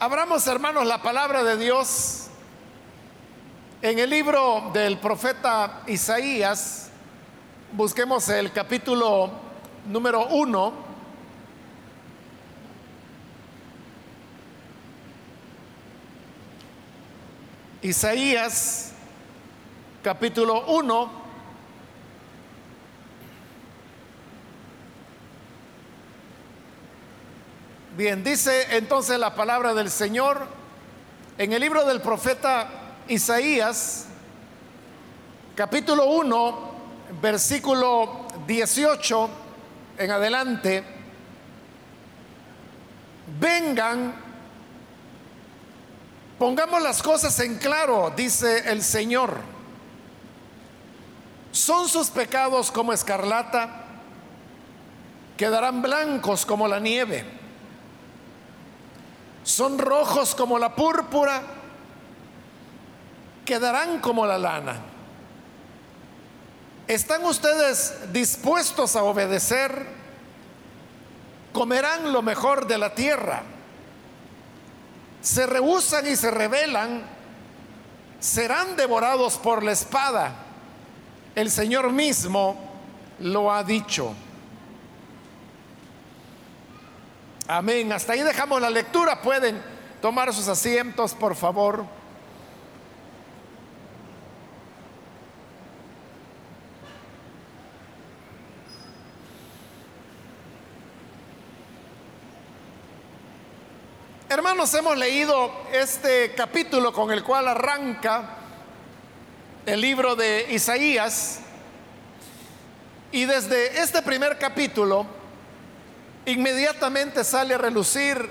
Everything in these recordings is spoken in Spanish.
Abramos, hermanos, la palabra de Dios en el libro del profeta Isaías. Busquemos el capítulo número uno. Isaías, capítulo 1. Bien, dice entonces la palabra del Señor en el libro del profeta Isaías, capítulo 1, versículo 18 en adelante. Vengan, pongamos las cosas en claro, dice el Señor. Son sus pecados como escarlata, quedarán blancos como la nieve son rojos como la púrpura, quedarán como la lana. ¿Están ustedes dispuestos a obedecer? Comerán lo mejor de la tierra. Se rehusan y se rebelan, serán devorados por la espada. El Señor mismo lo ha dicho. Amén. Hasta ahí dejamos la lectura. Pueden tomar sus asientos, por favor. Hermanos, hemos leído este capítulo con el cual arranca el libro de Isaías. Y desde este primer capítulo, inmediatamente sale a relucir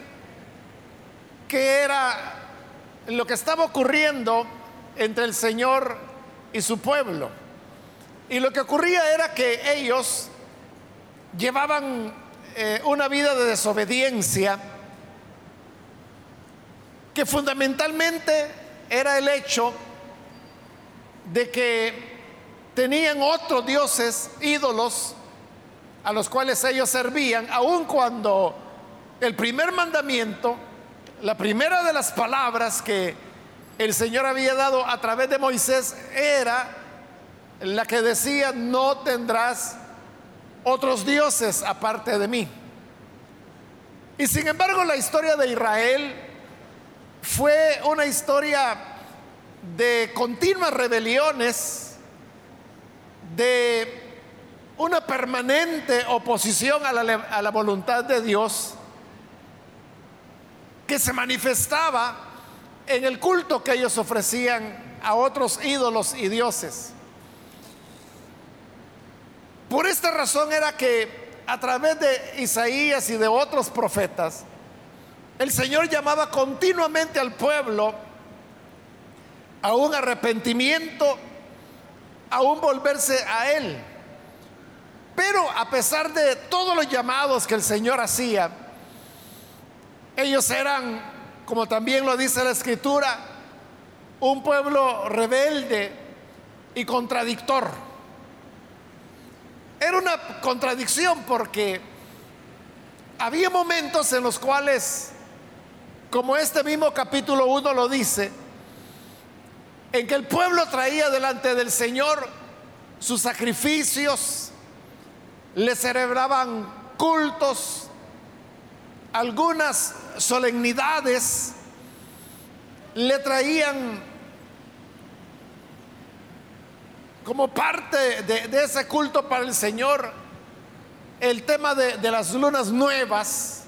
que era lo que estaba ocurriendo entre el Señor y su pueblo. Y lo que ocurría era que ellos llevaban eh, una vida de desobediencia que fundamentalmente era el hecho de que tenían otros dioses, ídolos, a los cuales ellos servían, aun cuando el primer mandamiento, la primera de las palabras que el Señor había dado a través de Moisés era la que decía, no tendrás otros dioses aparte de mí. Y sin embargo la historia de Israel fue una historia de continuas rebeliones, de una permanente oposición a la, voluntad de Dios que se manifestaba en el culto que ellos ofrecían a otros ídolos y dioses. Por esta razón era que a través de Isaías y de otros profetas, el Señor llamaba continuamente al pueblo a un arrepentimiento, a un volverse a Él. Pero a pesar de todos los llamados que el Señor hacía, ellos eran, como también lo dice la escritura, un pueblo rebelde y contradictor. Era una contradicción porque había momentos en los cuales, como este mismo capítulo 1 lo dice, en que el pueblo traía delante del Señor sus sacrificios, le celebraban cultos, algunas solemnidades, le traían como parte de, ese culto para el Señor el tema de, las lunas nuevas,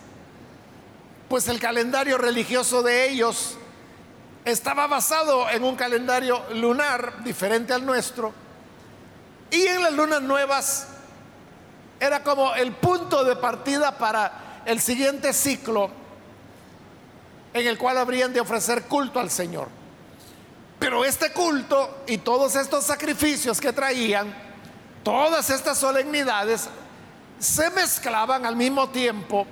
pues el calendario religioso de ellos estaba basado en un calendario lunar diferente al nuestro. Y en las lunas nuevas era como el punto de partida para el siguiente ciclo en el cual habrían de ofrecer culto al Señor. Pero este culto y todos estos sacrificios que traían, todas estas solemnidades, se mezclaban al mismo tiempo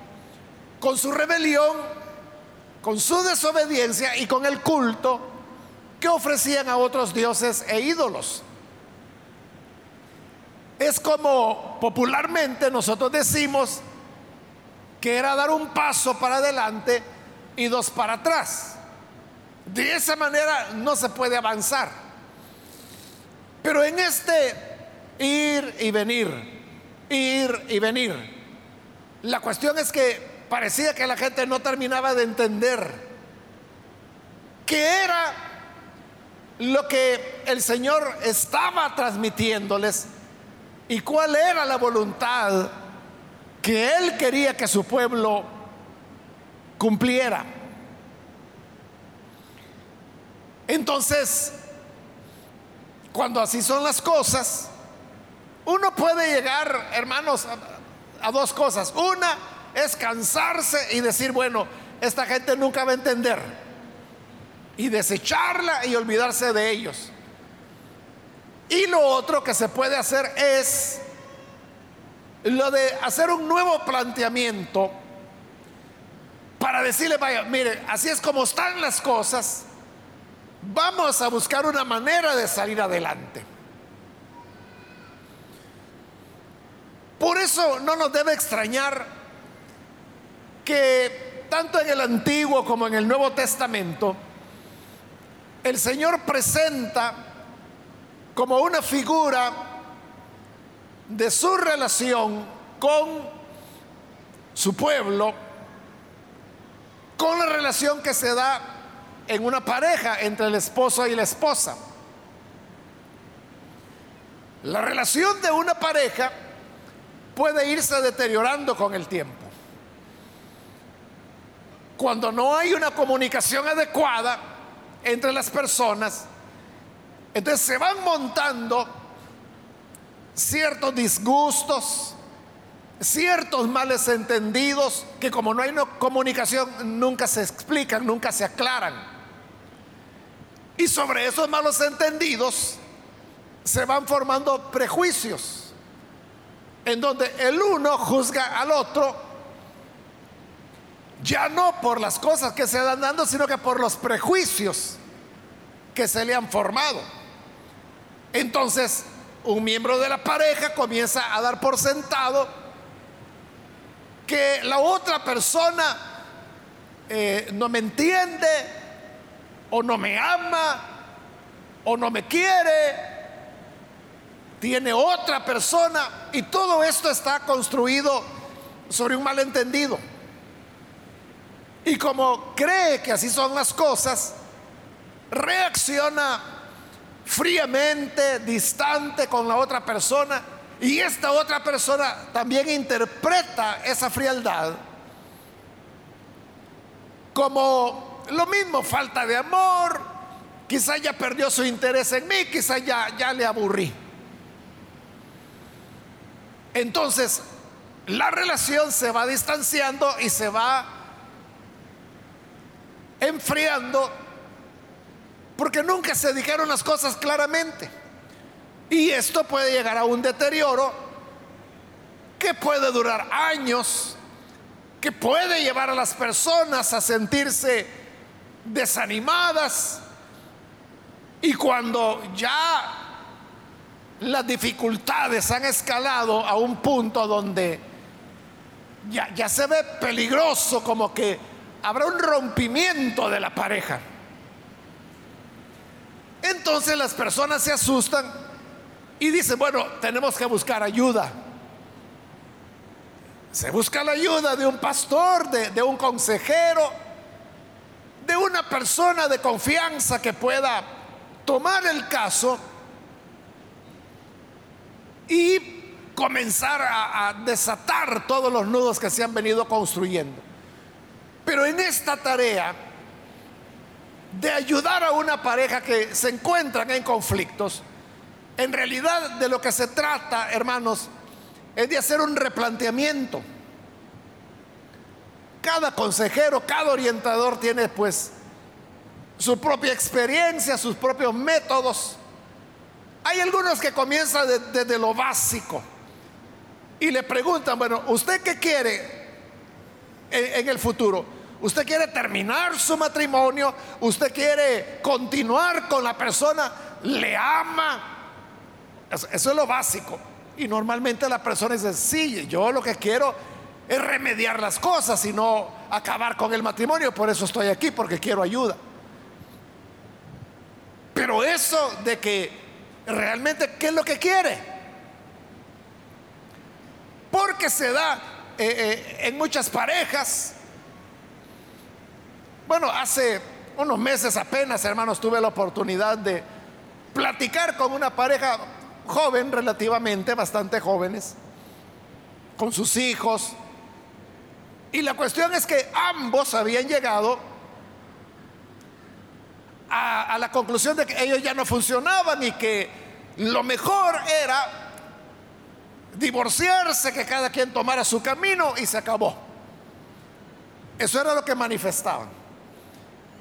con su rebelión, con su desobediencia y con el culto que ofrecían a otros dioses e ídolos. Es como popularmente nosotros decimos que era dar un paso para adelante y dos para atrás. De esa manera no se puede avanzar. Pero en este ir y venir, ir y venir, la cuestión es que parecía que la gente no terminaba de entender qué era lo que el Señor estaba transmitiéndoles y cuál era la voluntad que Él quería que su pueblo cumpliera. Entonces, cuando así son las cosas, uno puede llegar, hermanos, a, dos cosas. Una es cansarse y decir, bueno, esta gente nunca va a entender. Y desecharla y olvidarse de ellos. Y lo otro que se puede hacer es lo de hacer un nuevo planteamiento para decirle, vaya, mire, así es como están las cosas, vamos a buscar una manera de salir adelante. Por eso no nos debe extrañar que tanto en el Antiguo como en el Nuevo Testamento, el Señor presenta como una figura de su relación con su pueblo, con la relación que se da en una pareja entre el esposo y la esposa. La relación de una pareja puede irse deteriorando con el tiempo. Cuando no hay una comunicación adecuada entre las personas, entonces se van montando ciertos disgustos, ciertos males entendidos que como no hay comunicación nunca se explican, nunca se aclaran. Y sobre esos malos entendidos se van formando prejuicios, en donde el uno juzga al otro, ya no por las cosas que se dan dando, sino que por los prejuicios que se le han formado. Entonces, un miembro de la pareja comienza a dar por sentado que la otra persona eh, no me entiende o no me ama o no me quiere, tiene otra persona y todo esto está construido sobre un malentendido. Y como cree que así son las cosas, reacciona fríamente, distante con la otra persona y esta otra persona también interpreta esa frialdad como lo mismo, falta de amor, quizá ya perdió su interés en mí, quizá ya, ya le aburrí. Entonces, la relación se va distanciando y se va enfriando porque nunca se dijeron las cosas claramente. Y esto puede llegar a un deterioro que puede durar años, que puede llevar a las personas a sentirse desanimadas. Y cuando ya las dificultades han escalado a un punto donde ya, ya se ve peligroso, como que habrá un rompimiento de la pareja. Entonces las personas se asustan y dice, bueno, tenemos que buscar ayuda. Se busca la ayuda de un pastor, de, un consejero, de una persona de confianza que pueda tomar el caso y comenzar a, desatar todos los nudos que se han venido construyendo. Pero en esta tarea de ayudar a una pareja que se encuentran en conflictos, en realidad de lo que se trata, hermanos, es de hacer un replanteamiento. Cada consejero, cada orientador tiene pues su propia experiencia, sus propios métodos. Hay algunos que comienzan desde lo básico y le preguntan, bueno, ¿usted qué quiere en, en el futuro? ¿Usted quiere terminar su matrimonio? ¿Usted quiere continuar con la persona? ¿Le ama? Eso, es lo básico. Y normalmente la persona dice, sí, yo lo que quiero es remediar las cosas, sino acabar con el matrimonio. Por eso estoy aquí, porque quiero ayuda. Pero eso de que realmente, ¿qué es lo que quiere? Porque se da eh, eh, en muchas parejas. Bueno, hace unos meses apenas, hermanos, tuve la oportunidad de platicar con una pareja joven, relativamente, bastante jóvenes, con sus hijos. Y la cuestión es que ambos habían llegado a, la conclusión de que ellos ya no funcionaban y que lo mejor era divorciarse, que cada quien tomara su camino y se acabó. Eso era lo que manifestaban.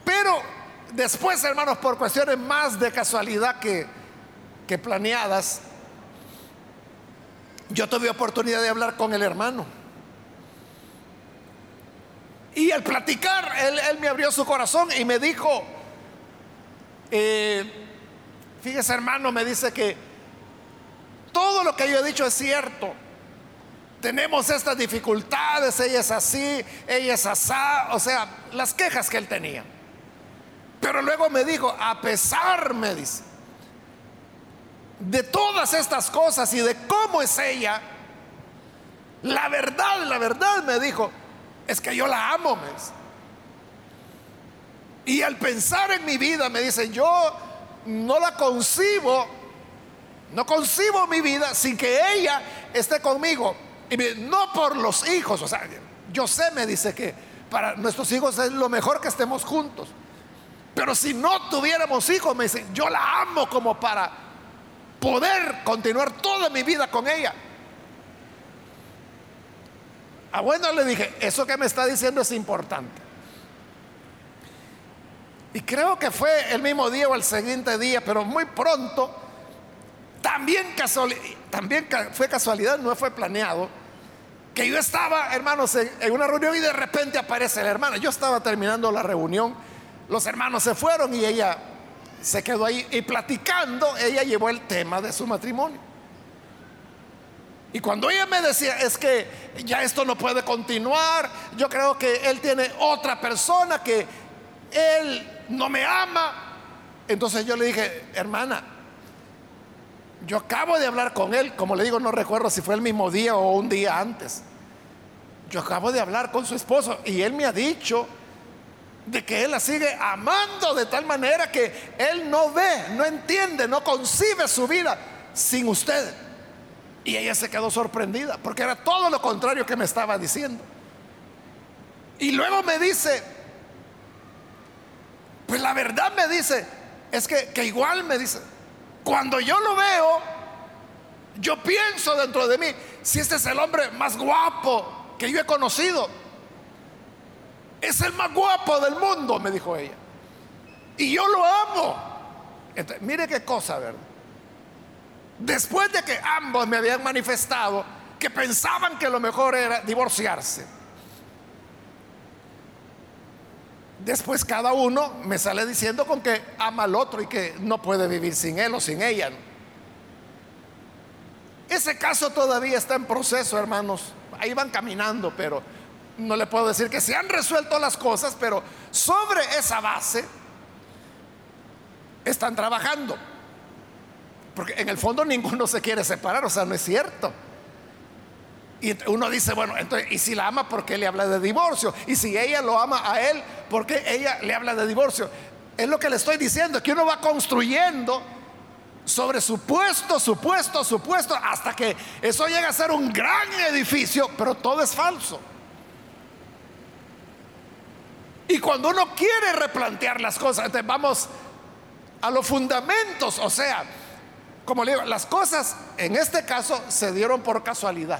Pero después, hermanos, por cuestiones más de casualidad que, planeadas, yo tuve oportunidad de hablar con el hermano. Y al platicar, él, él me abrió su corazón y me dijo, eh, fíjese hermano, me dice que todo lo que yo he dicho es cierto. Tenemos estas dificultades, ella es así, ella es asá, o sea, las quejas que él tenía. Pero luego me dijo, a pesar, me dice, de todas estas cosas y de cómo es ella, la verdad, la verdad, me dijo, es que yo la amo, me dice. Y al pensar en mi vida, me dice, yo no la concibo, no concibo mi vida sin que ella esté conmigo. Y no por los hijos, o sea, yo sé, me dice que para nuestros hijos es lo mejor que estemos juntos. Pero si no tuviéramos hijos, me dice, yo la amo como para poder continuar toda mi vida con ella. Ah, bueno, le dije, eso que me está diciendo es importante. Y creo que fue el mismo día o el siguiente día, pero muy pronto, también, también fue casualidad, no fue planeado, que yo estaba, hermanos, en, una reunión y de repente aparece la hermana. Yo estaba terminando la reunión, los hermanos se fueron y ella se quedó ahí y platicando, ella llevó el tema de su matrimonio. Y cuando ella me decía, es que ya esto no puede continuar, yo creo que él tiene otra persona que él no me ama. Entonces yo le dije, hermana, yo acabo de hablar con él, como le digo, no recuerdo si fue el mismo día o un día antes. Yo acabo de hablar con su esposo y él me ha dicho de que él la sigue amando de tal manera que él no ve, no entiende, no concibe su vida sin usted. Y ella se quedó sorprendida porque era todo lo contrario que me estaba diciendo. Y luego me dice, pues la verdad me dice, es que, igual me dice, cuando yo lo veo, yo pienso dentro de mí, si este es el hombre más guapo que yo he conocido, es el más guapo del mundo, me dijo ella. Y yo lo amo. mire qué cosa, ¿verdad? Después de que ambos me habían manifestado que pensaban que lo mejor era divorciarse después cada uno me sale diciendo con que ama al otro y que no puede vivir sin él o sin ella. Ese caso todavía está en proceso, hermanos. Ahí van caminando, pero no le puedo decir que se han resuelto las cosas, pero sobre esa base están trabajando. Porque en el fondo ninguno se quiere separar, o sea, no es cierto. Y uno dice, bueno, entonces, ¿y si la ama, por qué le habla de divorcio? Y si ella lo ama a él, ¿por qué ella le habla de divorcio? Es lo que le estoy diciendo, que uno va construyendo sobre supuesto, supuesto, supuesto, hasta que eso llega a ser un gran edificio, pero todo es falso. Y cuando uno quiere replantear las cosas, entonces vamos a los fundamentos, o sea, como le digo, las cosas en este caso se dieron por casualidad.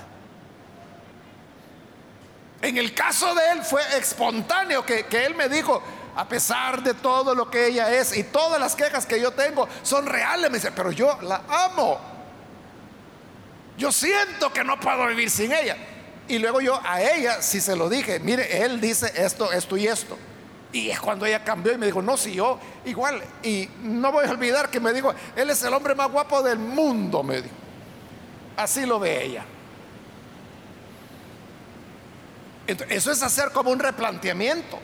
En el caso de él fue espontáneo que, él me dijo, a pesar de todo lo que ella es y todas las quejas que yo tengo son reales, me dice, pero yo la amo. Yo siento que no puedo vivir sin ella. Y luego yo a ella si se lo dije, mire, él dice esto, esto y esto. Y es cuando ella cambió y me dijo, no, si yo igual. Y no voy a olvidar que me dijo, él es el hombre más guapo del mundo, me dijo. Así lo ve ella. eso es hacer como un replanteamiento.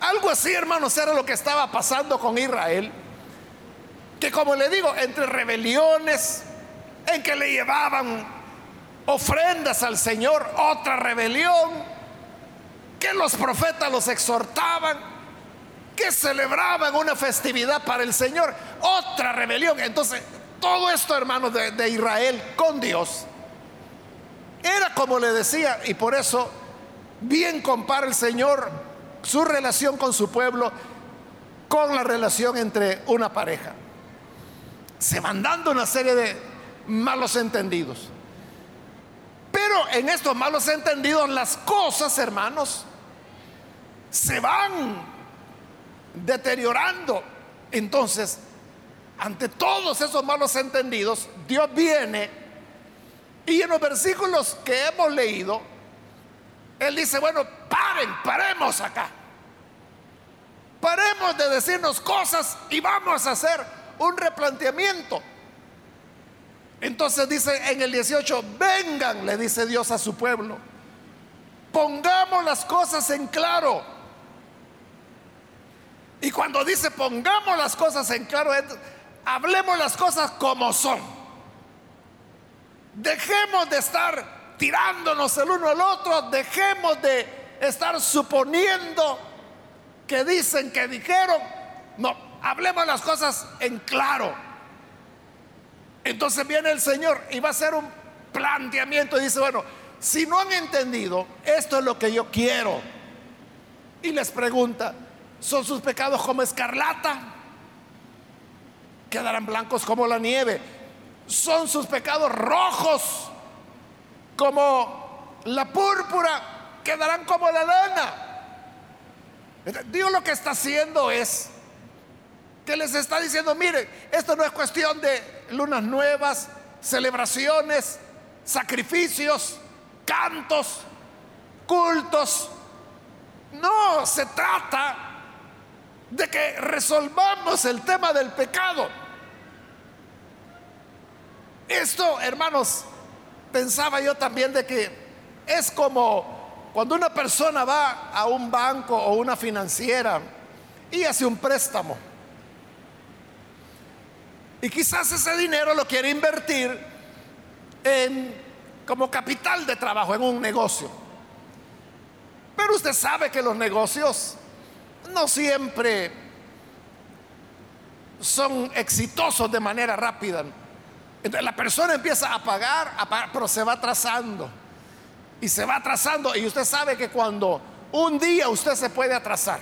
Algo así, hermanos, era lo que estaba pasando con Israel. Que como le digo, entre rebeliones, en que le llevaban ofrendas al Señor, otra rebelión, que los profetas los exhortaban, que celebraban una festividad para el Señor, otra rebelión. Entonces, todo esto, hermanos, de, Israel con Dios, era como le decía, y por eso bien compara el Señor su relación con su pueblo con la relación entre una pareja. Se van dando una serie de malos entendidos. Pero en estos malos entendidos las cosas, hermanos, se van deteriorando. Entonces, ante todos esos malos entendidos, Dios viene y en los versículos que hemos leído, él dice, bueno, paren, paremos acá. Paremos de decirnos cosas y vamos a hacer un replanteamiento. Entonces dice en el 18, vengan, le dice Dios a su pueblo. Pongamos las cosas en claro. Y cuando dice pongamos las cosas en claro, hablemos las cosas como son. Dejemos de estar tirándonos el uno al otro, dejemos de estar suponiendo que dicen que dijeron. No, hablemos las cosas en claro. Entonces viene el Señor y va a hacer un planteamiento y dice, bueno, si no han entendido, esto es lo que yo quiero. Y les pregunta, ¿son sus pecados como escarlata? Quedarán blancos como la nieve. ¿Son sus pecados rojos como la púrpura, quedarán como la lana. Dios lo que está haciendo es que les está diciendo, mire, esto no es cuestión de lunas nuevas, celebraciones, sacrificios, cantos, cultos. No, se trata de que resolvamos el tema del pecado. Esto, hermanos, pensaba yo también de que es como cuando una persona va a un banco o una financiera y hace un préstamo. Y quizás ese dinero lo quiere invertir en como capital de trabajo en un negocio. Pero usted sabe que los negocios no siempre son exitosos de manera rápida. Entonces la persona empieza a pagar, a pagar, pero se va atrasando. Y se va atrasando. Y usted sabe que cuando un día usted se puede atrasar,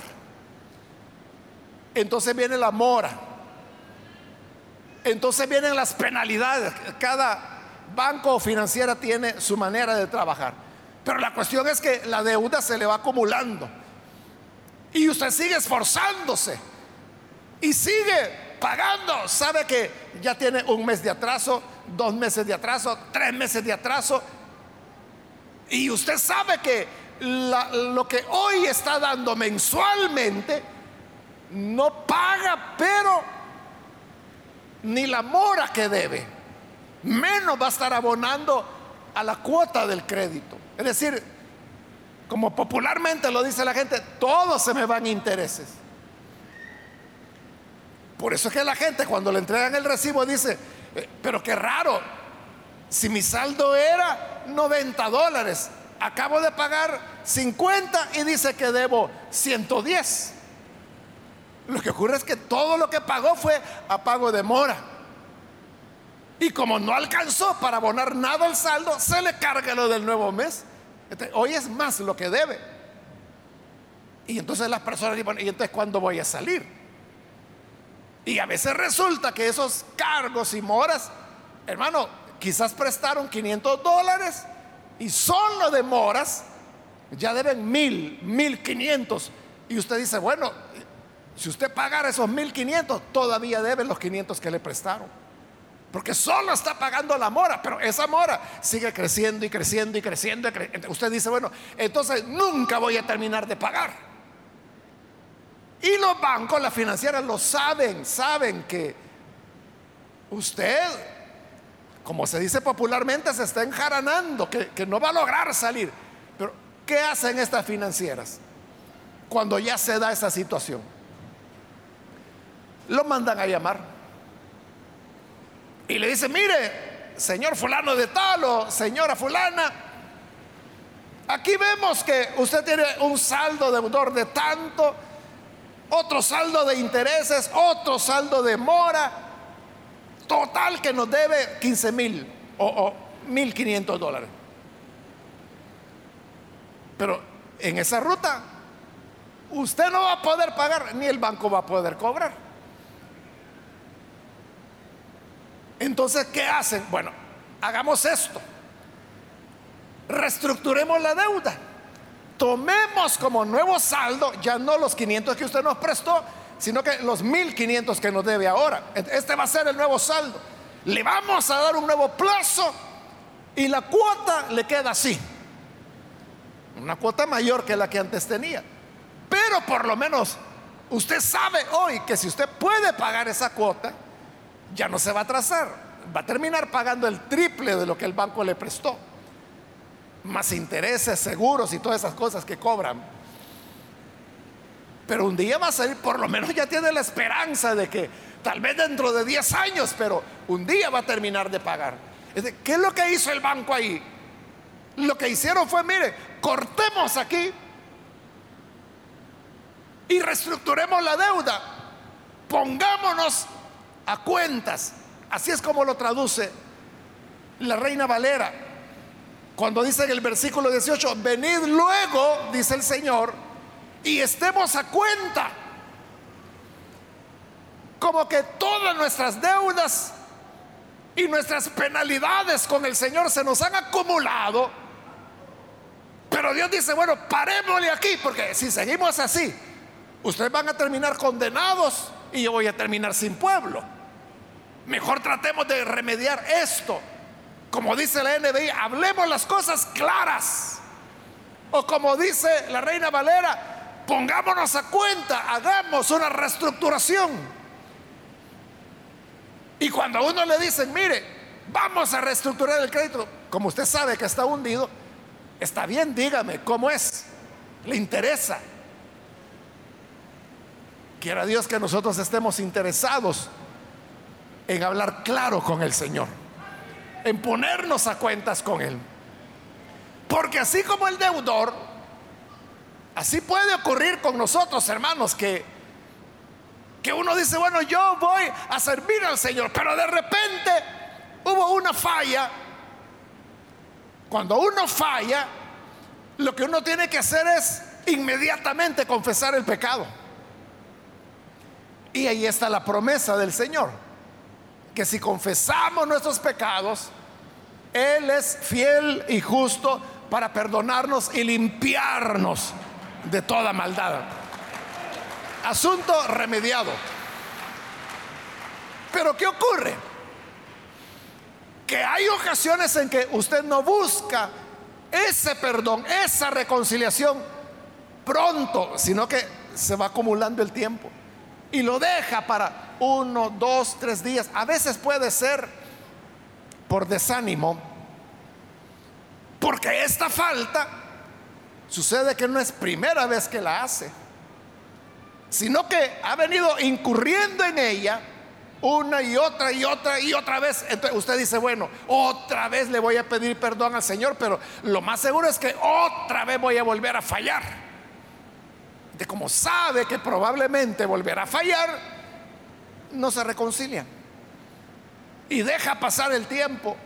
entonces viene la mora. Entonces vienen las penalidades. Cada banco o financiera tiene su manera de trabajar. Pero la cuestión es que la deuda se le va acumulando. Y usted sigue esforzándose. Y sigue pagando, sabe que ya tiene un mes de atraso, dos meses de atraso, tres meses de atraso. Y usted sabe que lo que hoy está dando mensualmente no paga, pero ni la mora que debe, menos va a estar abonando a la cuota del crédito. Es decir, como popularmente lo dice la gente, todo se me van intereses. Por eso es que la gente cuando le entregan el recibo dice, eh, pero qué raro, si mi saldo era 90 dólares, acabo de pagar 50 y dice que debo 110. Lo que ocurre es que todo lo que pagó fue a pago de mora. Y como no alcanzó para abonar nada al saldo, se le carga lo del nuevo mes. hoy es más lo que debe. Y entonces las personas dicen, ¿y entonces cuándo voy a salir? Y a veces resulta que esos cargos y moras, hermano, quizás prestaron 500 dólares y solo de moras ya deben mil, mil quinientos. Y usted dice, bueno, si usted pagara esos mil quinientos, todavía debe los 500 que le prestaron. Porque solo está pagando la mora, pero esa mora sigue creciendo y creciendo y creciendo. Usted dice, bueno, entonces nunca voy a terminar de pagar. Y los bancos, las financieras lo saben, saben que usted como se dice popularmente, se está enjaranando, que, que no va a lograr salir. Pero, ¿qué hacen estas financieras cuando ya se da esa situación? Lo mandan a llamar. Y le dicen, mire, señor fulano de tal o señora fulana, aquí vemos que usted tiene un saldo deudor de tanto, otro saldo de intereses, otro saldo de mora, total que nos debe 15 mil o, 1.500 dólares. Pero en esa ruta usted no va a poder pagar, ni el banco va a poder cobrar. Entonces, ¿qué hacen? Bueno, hagamos esto. Reestructuremos la deuda. Tomemos como nuevo saldo ya no los 500 que usted nos prestó, sino que los 1500 que nos debe ahora. Este va a ser el nuevo saldo. Le vamos a dar un nuevo plazo y la cuota le queda así. Una cuota mayor que la que antes tenía. Pero por lo menos usted sabe hoy que si usted puede pagar esa cuota, ya no se va a atrasar. Va a terminar pagando el triple de lo que el banco le prestó. Más intereses, seguros y todas esas cosas que cobran. Pero un día va a salir, por lo menos ya tiene la esperanza de que tal vez dentro de 10 años, pero un día va a terminar de pagar. ¿Qué es lo que hizo el banco ahí? Lo que hicieron fue, mire, cortemos aquí y reestructuremos la deuda. Pongámonos a cuentas. Así es como lo traduce la reina Valera. Cuando dice en el versículo 18, venid luego, dice el Señor, y estemos a cuenta. Como que todas nuestras deudas y nuestras penalidades con el Señor se nos han acumulado. Pero Dios dice, bueno, parémosle aquí, porque si seguimos así, ustedes van a terminar condenados y yo voy a terminar sin pueblo. Mejor tratemos de remediar esto. Como dice la NBI, hablemos las cosas claras. O como dice la reina Valera, pongámonos a cuenta, hagamos una reestructuración. Y cuando a uno le dicen, mire, vamos a reestructurar el crédito, como usted sabe que está hundido, está bien, dígame, ¿cómo es? ¿Le interesa? Quiera Dios que nosotros estemos interesados en hablar claro con el Señor, en ponernos a cuentas con Él. Porque así como el deudor Así puede ocurrir con nosotros, hermanos, que, que uno dice, bueno, yo voy a servir al Señor, pero de repente hubo una falla. Cuando uno falla, lo que uno tiene que hacer es inmediatamente confesar el pecado. Y ahí está la promesa del Señor, que si confesamos nuestros pecados, Él es fiel y justo para perdonarnos y limpiarnos de toda maldad. Asunto remediado. Pero ¿qué ocurre? Que hay ocasiones en que usted no busca ese perdón, esa reconciliación pronto, sino que se va acumulando el tiempo y lo deja para uno, dos, tres días. A veces puede ser por desánimo, porque esta falta Sucede que no es primera vez que la hace, sino que ha venido incurriendo en ella una y otra y otra y otra vez. Entonces usted dice, bueno, otra vez le voy a pedir perdón al Señor, pero lo más seguro es que otra vez voy a volver a fallar. De como sabe que probablemente volverá a fallar, no se reconcilia. Y deja pasar el tiempo.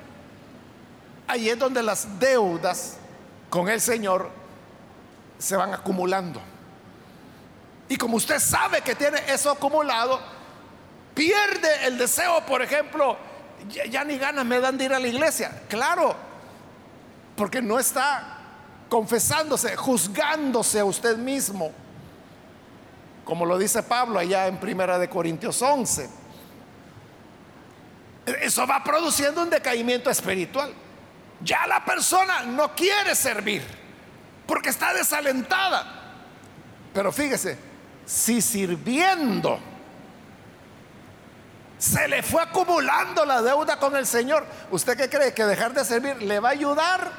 Ahí es donde las deudas con el Señor se van acumulando. Y como usted sabe que tiene eso acumulado, pierde el deseo, por ejemplo, ya, ni ganas me dan de ir a la iglesia. Claro, porque no está confesándose, juzgándose a usted mismo. Como lo dice Pablo allá en Primera de Corintios 11. Eso va produciendo un decaimiento espiritual. Ya la persona no quiere servir porque está desalentada. Pero fíjese, si sirviendo se le fue acumulando la deuda con el Señor. ¿Usted qué cree? ¿Que dejar de servir le va a ayudar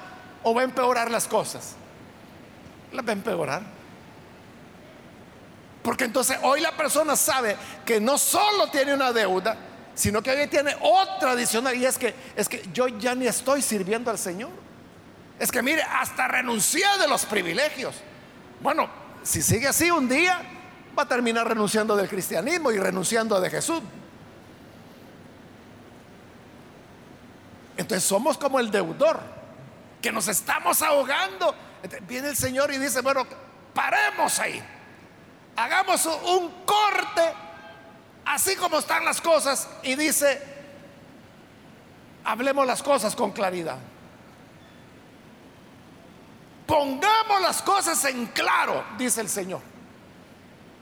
o va a empeorar las cosas? La va a empeorar. Porque entonces hoy la persona sabe que no solo tiene una deuda, sino que hoy tiene otra adicional y es que es que yo ya ni estoy sirviendo al Señor. Es que mire, hasta renuncié de los privilegios. Bueno, si sigue así un día va a terminar renunciando del cristianismo y renunciando de Jesús. Entonces somos como el deudor, que nos estamos ahogando. viene el Señor y dice, bueno, paremos ahí. Hagamos un corte, así como están las cosas, y dice, hablemos las cosas con claridad. Pongamos las cosas en claro, dice el Señor.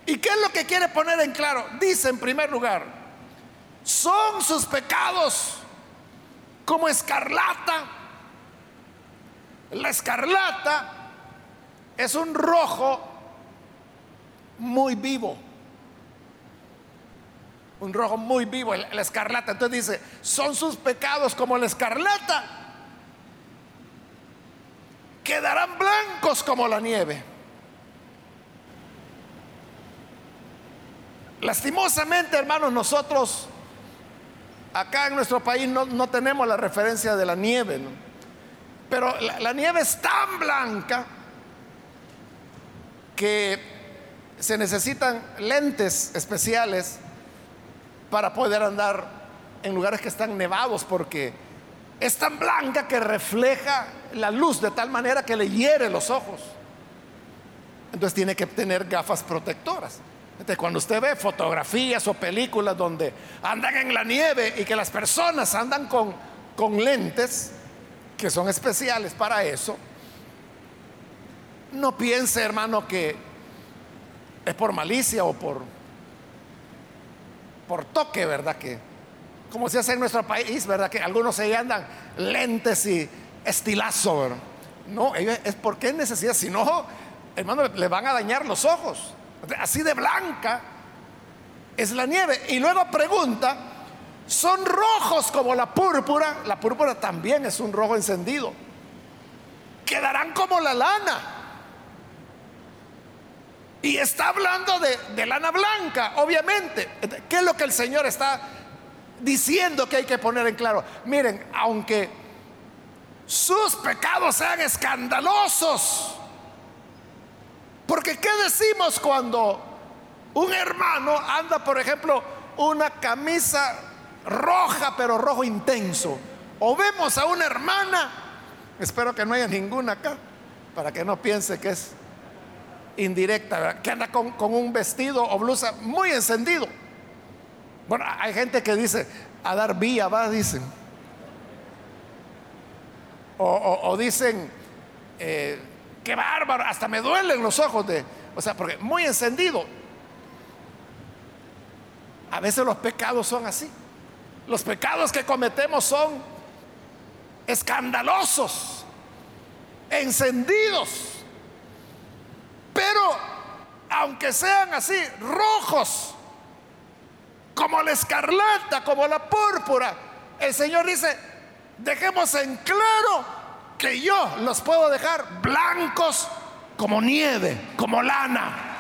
¿Y qué es lo que quiere poner en claro? Dice en primer lugar, son sus pecados como escarlata. La escarlata es un rojo muy vivo. Un rojo muy vivo, la escarlata. Entonces dice, son sus pecados como la escarlata. Quedarán blancos como la nieve. Lastimosamente, hermanos, nosotros Acá en nuestro país no, tenemos la referencia de la nieve, pero la, nieve es tan blanca que se necesitan lentes especiales para poder andar en lugares que están nevados porque es tan blanca que refleja la luz de tal manera que le hiere los ojos. Entonces tiene que tener gafas protectoras cuando usted ve fotografías o películas donde andan en la nieve y que las personas andan con, con lentes que son especiales para eso, no piense, hermano, que es por malicia o por, por toque, ¿verdad? Que como se hace en nuestro país, ¿verdad? Que algunos se andan lentes y estilazo, No, es porque es necesidad, si no, hermano, le van a dañar los ojos. Así de blanca es la nieve. Y luego pregunta, son rojos como la púrpura. La púrpura también es un rojo encendido. Quedarán como la lana. Y está hablando de, lana blanca, obviamente. ¿Qué es lo que el Señor está diciendo que hay que poner en claro? Miren, aunque sus pecados sean escandalosos, porque ¿qué decimos cuando un hermano anda, por ejemplo, una camisa roja, pero rojo intenso? O vemos a una hermana, espero que no haya ninguna acá, para que no piense que es indirecta, que anda con, un vestido o blusa muy encendido. Bueno, hay gente que dice, a dar vía va, dicen. O, dicen, eh, qué bárbaro, hasta me duelen los ojos de, o sea, porque muy encendido. A veces los pecados son así. Los pecados que cometemos son escandalosos, encendidos. Aunque sean así, rojos, como la escarlata, como la púrpura, el Señor dice, dejemos en claro que yo los puedo dejar blancos como nieve, como lana.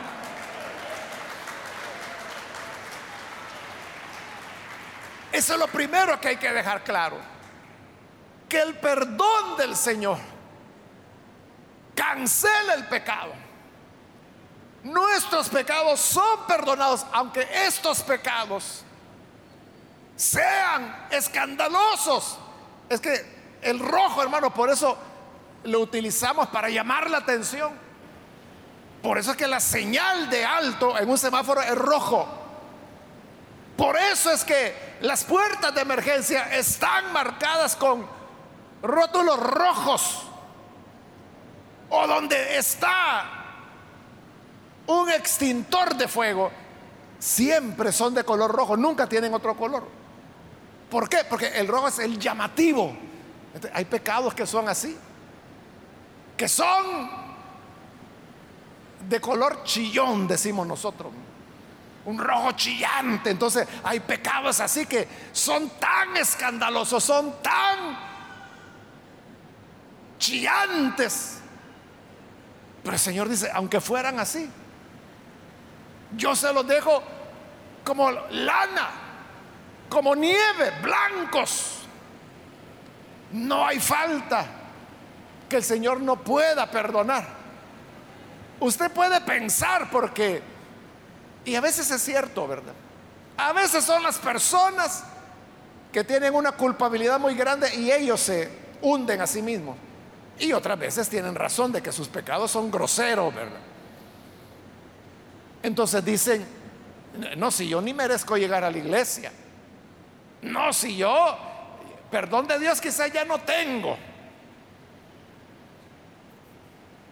Eso es lo primero que hay que dejar claro. Que el perdón del Señor cancela el pecado. Nuestros pecados son perdonados, aunque estos pecados sean escandalosos. Es que el rojo, hermano, por eso lo utilizamos para llamar la atención. Por eso es que la señal de alto en un semáforo es rojo. Por eso es que las puertas de emergencia están marcadas con rótulos rojos. O donde está un extintor de fuego, siempre son de color rojo, nunca tienen otro color. ¿Por qué? Porque el rojo es el llamativo hay pecados que son así, que son de color chillón, decimos nosotros. un rojo chillante. Entonces hay pecados así que son tan escandalosos, son tan chillantes. Pero el Señor dice, aunque fueran así, yo se los dejo como lana, como nieve, blancos. No hay falta que el Señor no pueda perdonar. Usted puede pensar porque, y a veces es cierto, ¿verdad? A veces son las personas que tienen una culpabilidad muy grande y ellos se hunden a sí mismos. Y otras veces tienen razón de que sus pecados son groseros, ¿verdad? Entonces dicen, no, si yo ni merezco llegar a la iglesia. No, si yo, perdón de Dios quizá ya no tengo.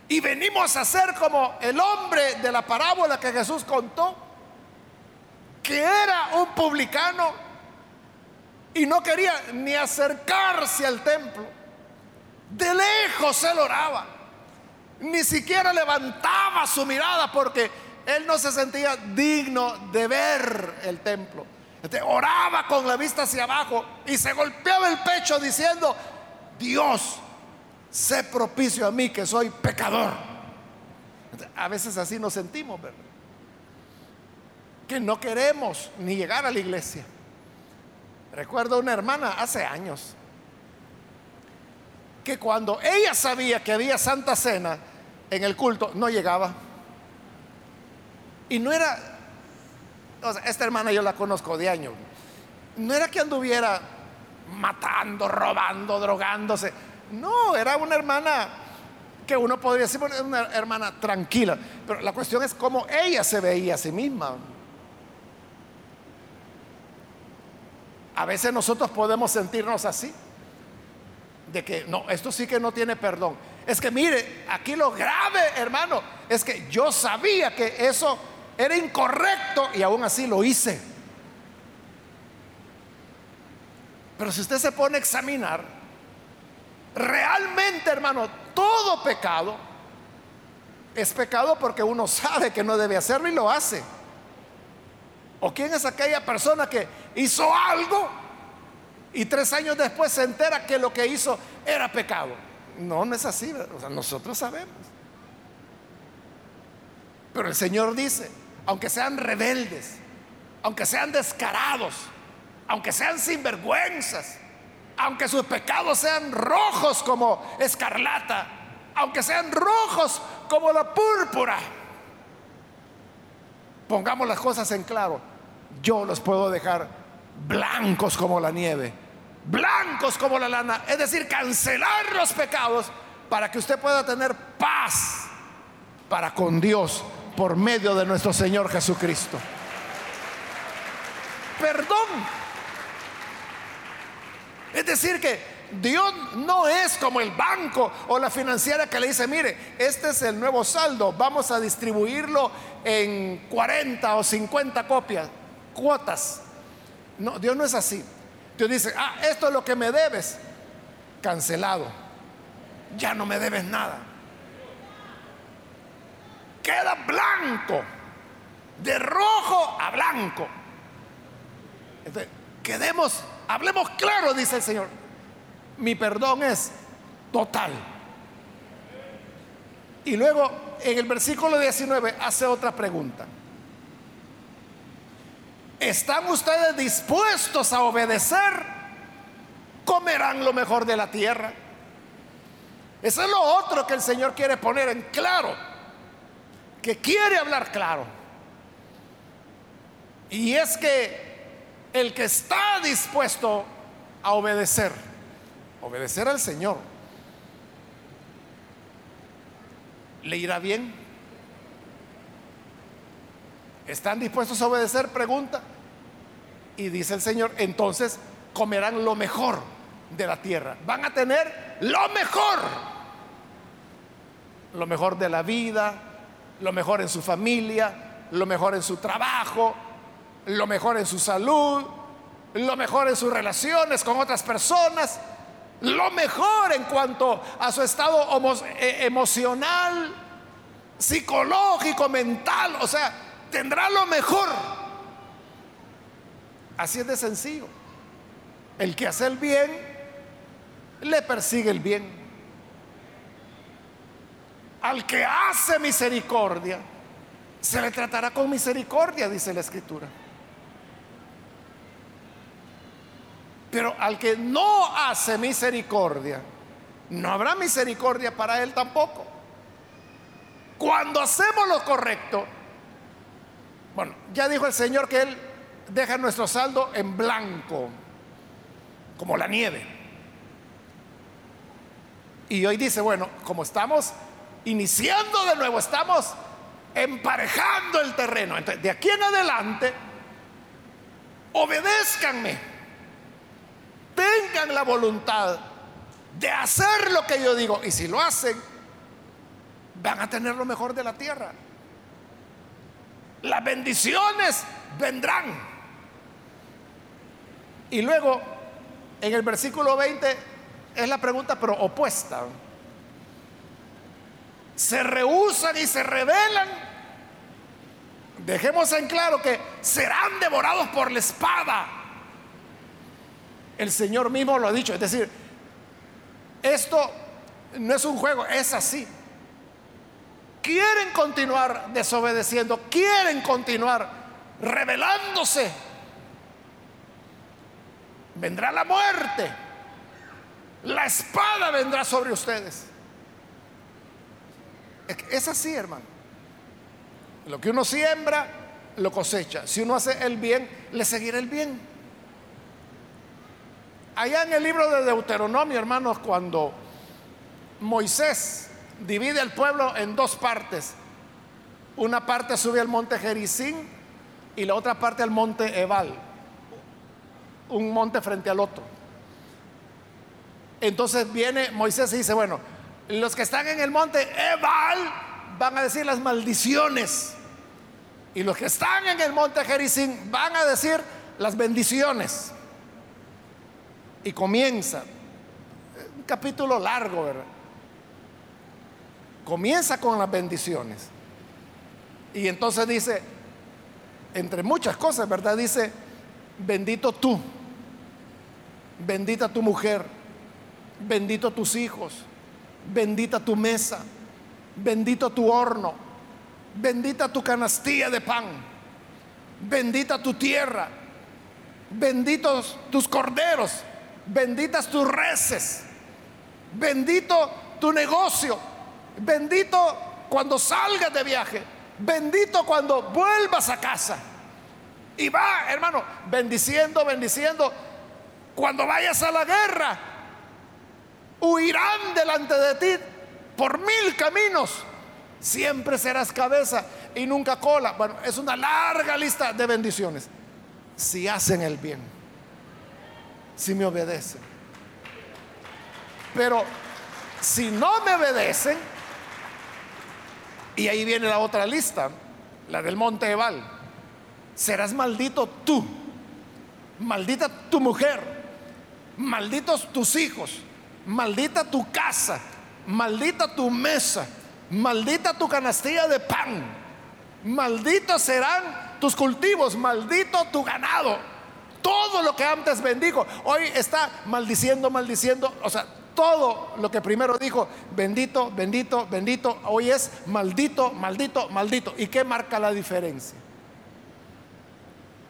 Y venimos a ser como el hombre de la parábola que Jesús contó, que era un publicano y no quería ni acercarse al templo. De lejos él oraba. Ni siquiera levantaba su mirada porque él no se sentía digno de ver el templo. Este, oraba con la vista hacia abajo y se golpeaba el pecho diciendo, Dios, sé propicio a mí que soy pecador. Este, a veces así nos sentimos, ¿verdad? Que no queremos ni llegar a la iglesia. Recuerdo una hermana hace años que cuando ella sabía que había Santa Cena en el culto, no llegaba. Y no era, o sea, esta hermana yo la conozco de años, no era que anduviera matando, robando, drogándose. No, era una hermana que uno podría decir, una hermana tranquila. Pero la cuestión es cómo ella se veía a sí misma. A veces nosotros podemos sentirnos así, de que no, esto sí que no tiene perdón. Es que mire, aquí lo grave, hermano, es que yo sabía que eso era incorrecto y aún así lo hice. Pero si usted se pone a examinar, realmente, hermano, todo pecado es pecado porque uno sabe que no debe hacerlo y lo hace. ¿O quién es aquella persona que hizo algo y tres años después se entera que lo que hizo era pecado? No, no es así. O sea, nosotros sabemos. Pero el Señor dice, aunque sean rebeldes, aunque sean descarados, aunque sean sinvergüenzas, aunque sus pecados sean rojos como escarlata, aunque sean rojos como la púrpura, pongamos las cosas en claro, yo los puedo dejar blancos como la nieve, blancos como la lana, es decir, cancelar los pecados para que usted pueda tener paz para con Dios por medio de nuestro Señor Jesucristo. Perdón. Es decir, que Dios no es como el banco o la financiera que le dice, mire, este es el nuevo saldo, vamos a distribuirlo en 40 o 50 copias, cuotas. No, Dios no es así. Dios dice, ah, esto es lo que me debes, cancelado. Ya no me debes nada queda blanco, de rojo a blanco. quedemos, hablemos claro, dice el Señor. Mi perdón es total. Y luego en el versículo 19 hace otra pregunta. ¿Están ustedes dispuestos a obedecer? Comerán lo mejor de la tierra. Eso es lo otro que el Señor quiere poner en claro que quiere hablar claro. Y es que el que está dispuesto a obedecer, obedecer al Señor, ¿le irá bien? ¿Están dispuestos a obedecer? Pregunta. Y dice el Señor, entonces comerán lo mejor de la tierra. Van a tener lo mejor. Lo mejor de la vida, lo mejor en su familia, lo mejor en su trabajo, lo mejor en su salud, lo mejor en sus relaciones con otras personas, lo mejor en cuanto a su estado e, emocional, psicológico, mental, o sea, tendrá lo mejor. Así es de sencillo. El que hace el bien, le persigue el bien. Al que hace misericordia, se le tratará con misericordia, dice la escritura. Pero al que no hace misericordia, no habrá misericordia para él tampoco. Cuando hacemos lo correcto, bueno, ya dijo el Señor que Él deja nuestro saldo en blanco, como la nieve. Y hoy dice, bueno, como estamos iniciando de nuevo, estamos emparejando el terreno. Entonces, de aquí en adelante, obedézcanme, tengan la voluntad de hacer lo que yo digo. Y si lo hacen, van a tener lo mejor de la tierra. Las bendiciones vendrán. Y luego, en el versículo 20, es la pregunta, pero opuesta se rehusan y se rebelan, dejemos en claro que serán devorados por la espada. El Señor mismo lo ha dicho, es decir, esto no es un juego, es así. Quieren continuar desobedeciendo, quieren continuar rebelándose. Vendrá la muerte, la espada vendrá sobre ustedes. Es así, hermano. Lo que uno siembra, lo cosecha. Si uno hace el bien, le seguirá el bien. Allá en el libro de Deuteronomio, hermanos, cuando Moisés divide al pueblo en dos partes, una parte sube al monte Jericín y la otra parte al monte Ebal, un monte frente al otro. Entonces viene Moisés y dice, bueno, los que están en el monte Ebal van a decir las maldiciones. Y los que están en el monte Jericín van a decir las bendiciones. Y comienza, un capítulo largo, ¿verdad? Comienza con las bendiciones. Y entonces dice, entre muchas cosas, ¿verdad? Dice, bendito tú, bendita tu mujer, bendito tus hijos, bendita tu mesa, bendito tu horno, bendita tu canastilla de pan, bendita tu tierra, benditos tus corderos, benditas tus reses, bendito tu negocio, bendito cuando salgas de viaje, bendito cuando vuelvas a casa. Y va, hermano, bendiciendo, bendiciendo. Cuando vayas a la guerra, huirán delante de ti por mil caminos. Siempre serás cabeza y nunca cola. Bueno, es una larga lista de bendiciones. Si hacen el bien, si me obedecen. Pero si no me obedecen, y ahí viene la otra lista, la del monte Ebal, serás maldito tú, maldita tu mujer, malditos tus hijos, maldita tu casa, maldita tu mesa, maldita tu canastilla de pan, malditos serán tus cultivos, maldito tu ganado. Todo lo que antes bendijo, hoy está maldiciendo, maldiciendo, o sea, todo lo que primero dijo, bendito, bendito, bendito, hoy es maldito, maldito, maldito. ¿Y qué marca la diferencia?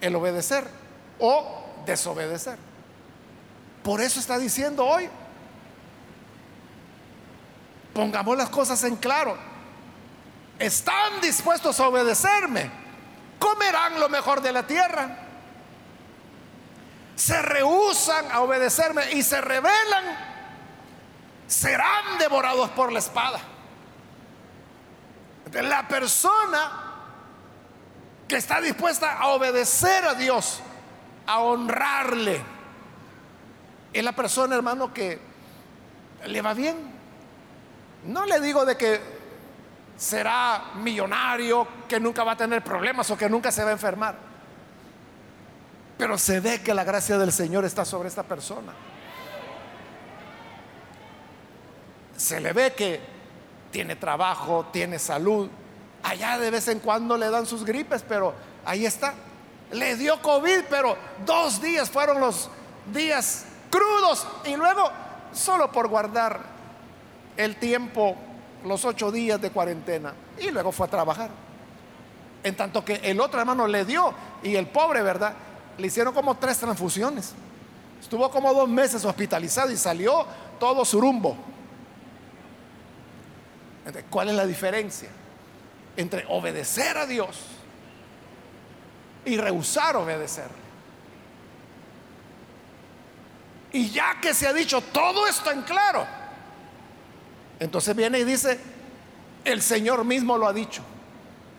El obedecer o desobedecer. Por eso está diciendo hoy, Pongamos las cosas en claro. Están dispuestos a obedecerme. Comerán lo mejor de la tierra. Se rehusan a obedecerme y se rebelan. Serán devorados por la espada. La persona que está dispuesta a obedecer a Dios, a honrarle, es la persona, hermano, que le va bien. No le digo de que será millonario, que nunca va a tener problemas o que nunca se va a enfermar. Pero se ve que la gracia del Señor está sobre esta persona. Se le ve que tiene trabajo, tiene salud. Allá de vez en cuando le dan sus gripes, pero ahí está. le dio COVID, pero dos días fueron los días crudos y luego solo por guardar el tiempo, los ocho días de cuarentena, y luego fue a trabajar. En tanto que el otro hermano le dio y el pobre, ¿verdad? Le hicieron como tres transfusiones. Estuvo como dos meses hospitalizado y salió todo surumbo. ¿Cuál es la diferencia entre obedecer a Dios y rehusar obedecer? Y ya que se ha dicho todo esto en claro, entonces viene y dice, el Señor mismo lo ha dicho.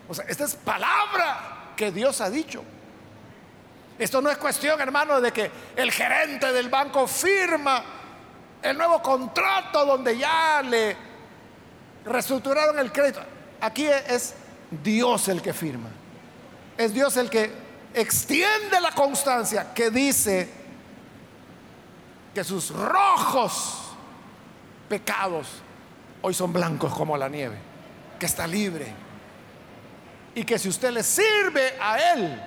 O sea, esta es palabra que Dios ha dicho. Esto no es cuestión, hermano, de que el gerente del banco firma el nuevo contrato donde ya le reestructuraron el crédito. Aquí es Dios el que firma. Es Dios el que extiende la constancia que dice que sus rojos pecados hoy son blancos como la nieve, que está libre. Y que si usted le sirve a Él,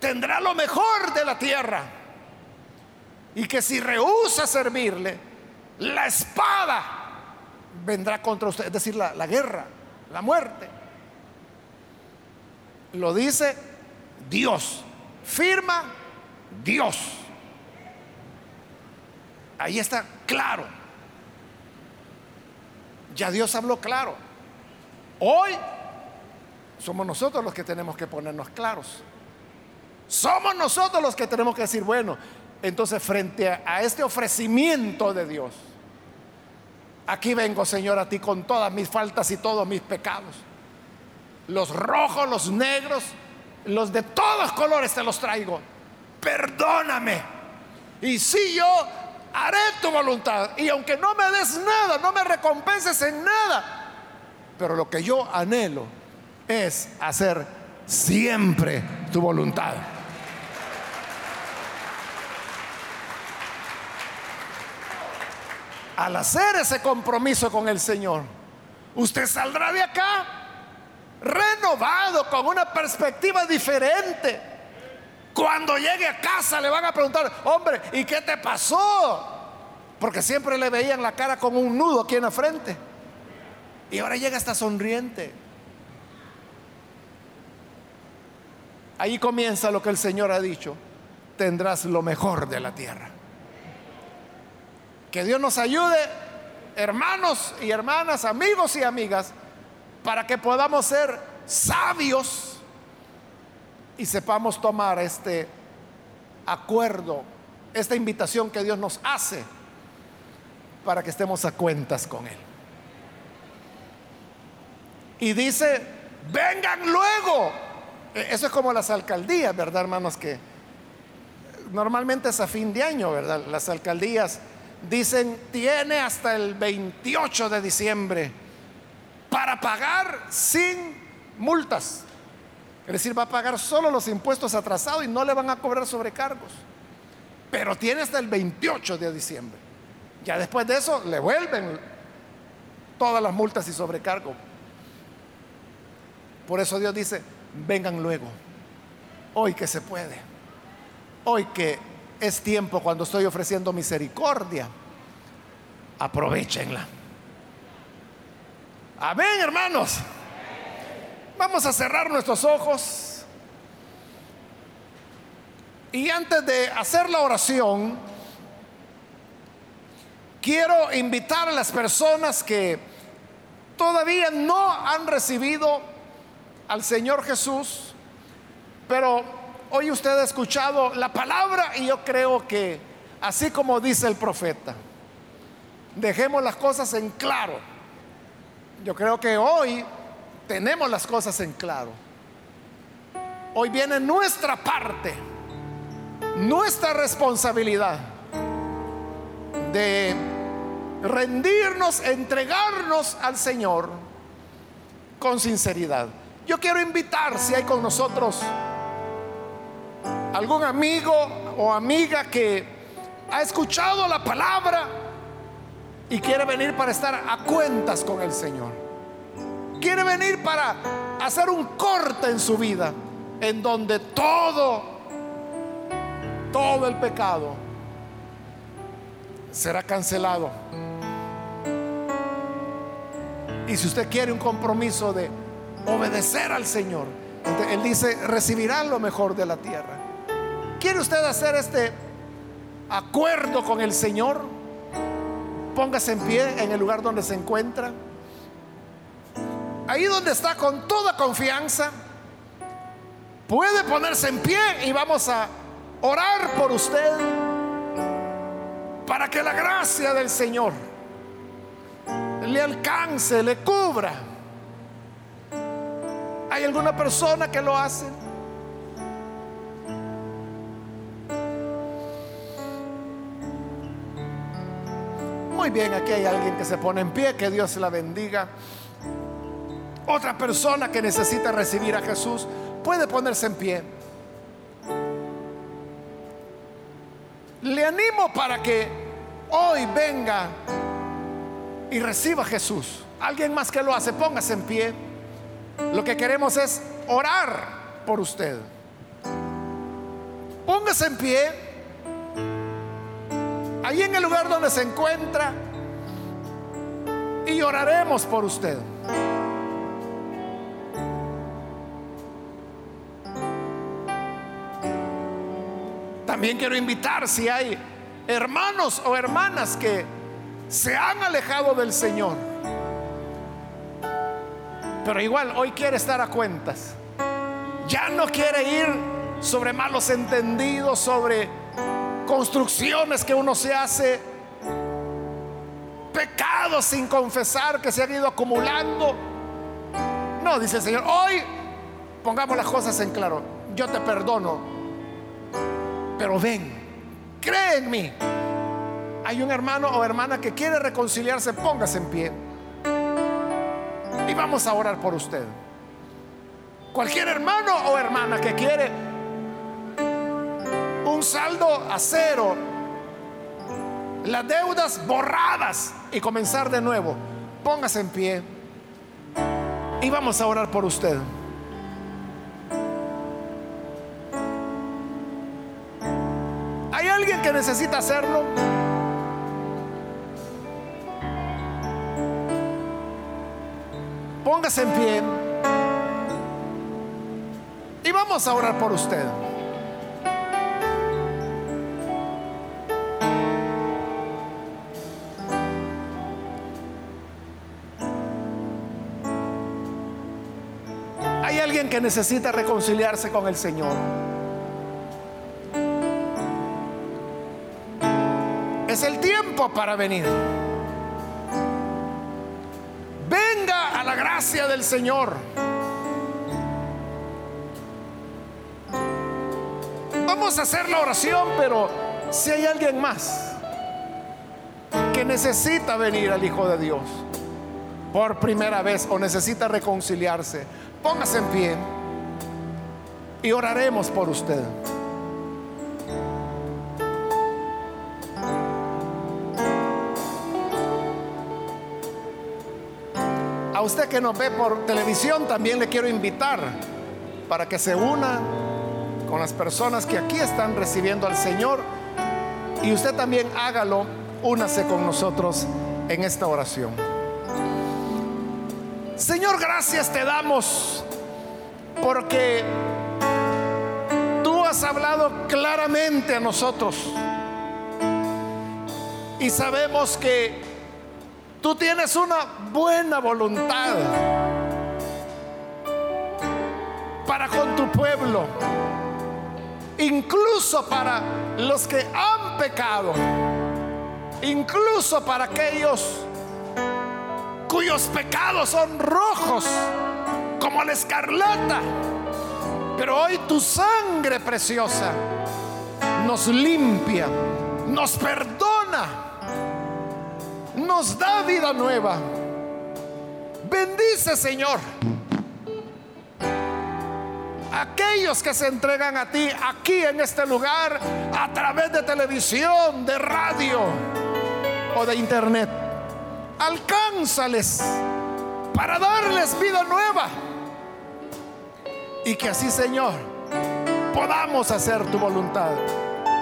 tendrá lo mejor de la tierra. Y que si rehúsa servirle, la espada vendrá contra usted, es decir, la, la guerra, la muerte. Lo dice Dios, firma Dios. Ahí está claro. Ya Dios habló claro. Hoy somos nosotros los que tenemos que ponernos claros. Somos nosotros los que tenemos que decir, bueno, entonces frente a, este ofrecimiento de Dios, aquí vengo, Señor, a ti con todas mis faltas y todos mis pecados. Los rojos, los negros, los de todos colores te los traigo. Perdóname. Y si yo haré tu voluntad, y aunque no me des nada, no me recompenses en nada, pero lo que yo anhelo es hacer siempre tu voluntad. al hacer ese compromiso con el Señor, usted saldrá de acá renovado, con una perspectiva diferente. Cuando llegue a casa le van a preguntar, hombre, ¿y qué te pasó? Porque siempre le veían la cara con un nudo aquí en la frente. Y ahora llega hasta sonriente. Ahí comienza lo que el Señor ha dicho. Tendrás lo mejor de la tierra. Que Dios nos ayude, hermanos y hermanas, amigos y amigas, para que podamos ser sabios y sepamos tomar este acuerdo, esta invitación que Dios nos hace para que estemos a cuentas con Él. Y dice, vengan luego. E, eso es como las alcaldías, ¿verdad, hermanos? Que normalmente es a fin de año, ¿verdad? Las alcaldías dicen, tiene hasta el 28 de diciembre para pagar sin multas. Es decir, va a pagar solo los impuestos atrasados y no le van a cobrar sobrecargos. Pero tiene hasta el 28 de diciembre. Ya después de eso le vuelven todas las multas y sobrecargos. Por eso Dios dice, vengan luego. Hoy que se puede. Hoy que es tiempo cuando estoy ofreciendo misericordia. Aprovechenla. Amén, hermanos. Vamos a cerrar nuestros ojos. Y antes de hacer la oración, quiero invitar a las personas que todavía no han recibido al Señor Jesús, pero Hoy usted ha escuchado la palabra y yo creo que, así como dice el profeta, dejemos las cosas en claro. Yo creo que hoy tenemos las cosas en claro. Hoy viene nuestra parte, nuestra responsabilidad de rendirnos, entregarnos al Señor con sinceridad. Yo quiero invitar, si hay con nosotros algún amigo o amiga que ha escuchado la palabra y quiere venir para estar a cuentas con el Señor. Quiere venir para hacer un corte en su vida en donde todo, todo el pecado será cancelado. Y si usted quiere un compromiso de obedecer al Señor, Él dice, recibirán lo mejor de la tierra. ¿Quiere usted hacer este acuerdo con el Señor? Póngase en pie en el lugar donde se encuentra. Ahí donde está con toda confianza, puede ponerse en pie y vamos a orar por usted para que la gracia del Señor le alcance, le cubra. ¿Hay alguna persona que lo hace? Muy bien, aquí hay alguien que se pone en pie, que Dios la bendiga. Otra persona que necesita recibir a Jesús puede ponerse en pie. Le animo para que hoy venga y reciba a Jesús. Alguien más que lo hace, póngase en pie. Lo que queremos es orar por usted. Póngase en pie ahí en el lugar donde se encuentra y oraremos por usted. También quiero invitar si hay hermanos o hermanas que se han alejado del Señor, pero igual hoy quiere estar a cuentas. Ya no quiere ir sobre malos entendidos, sobre construcciones que uno se hace, pecados sin confesar que se han ido acumulando. No, dice el Señor, hoy pongamos las cosas en claro. Yo te perdono, pero ven, cree en mí. Hay un hermano o hermana que quiere reconciliarse, póngase en pie. Y vamos a orar por usted. Cualquier hermano o hermana que quiere un saldo a cero, las deudas borradas y comenzar de nuevo. Póngase en pie y vamos a orar por usted. Que necesita hacerlo? Póngase en pie y vamos a orar por usted. que necesita reconciliarse con el Señor. Es el tiempo para venir. Venga a la gracia del Señor. Vamos a hacer la oración, pero si hay alguien más que necesita venir al Hijo de Dios por primera vez o necesita reconciliarse, Póngase en pie y oraremos por usted. Usted que nos ve por televisión también le quiero invitar para que se una con las personas que aquí están recibiendo al Señor y usted también hágalo, únase con nosotros en esta oración. Señor, gracias te damos porque tú has hablado claramente a nosotros y sabemos que tú tienes una buena voluntad para con tu pueblo, incluso para los que han pecado, incluso para aquellos cuyos pecados son rojos como la escarlata. Pero hoy tu sangre preciosa nos limpia, nos perdona, nos da vida nueva. Bendice, Señor, aquellos que se entregan a ti aquí en este lugar a través de televisión, de radio o de internet alcánzales para darles vida nueva. Y que así, Señor, podamos hacer tu voluntad.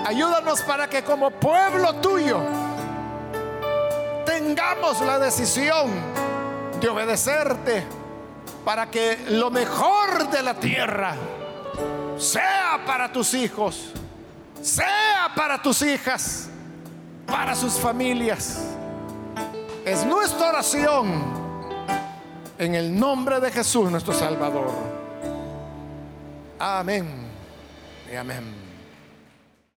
Ayúdanos para que como pueblo tuyo tengamos la decisión de obedecerte para que lo mejor de la tierra sea para tus hijos, sea para tus hijas, para sus familias. Es nuestra oración en el nombre de Jesús nuestro Salvador. Amén y amén.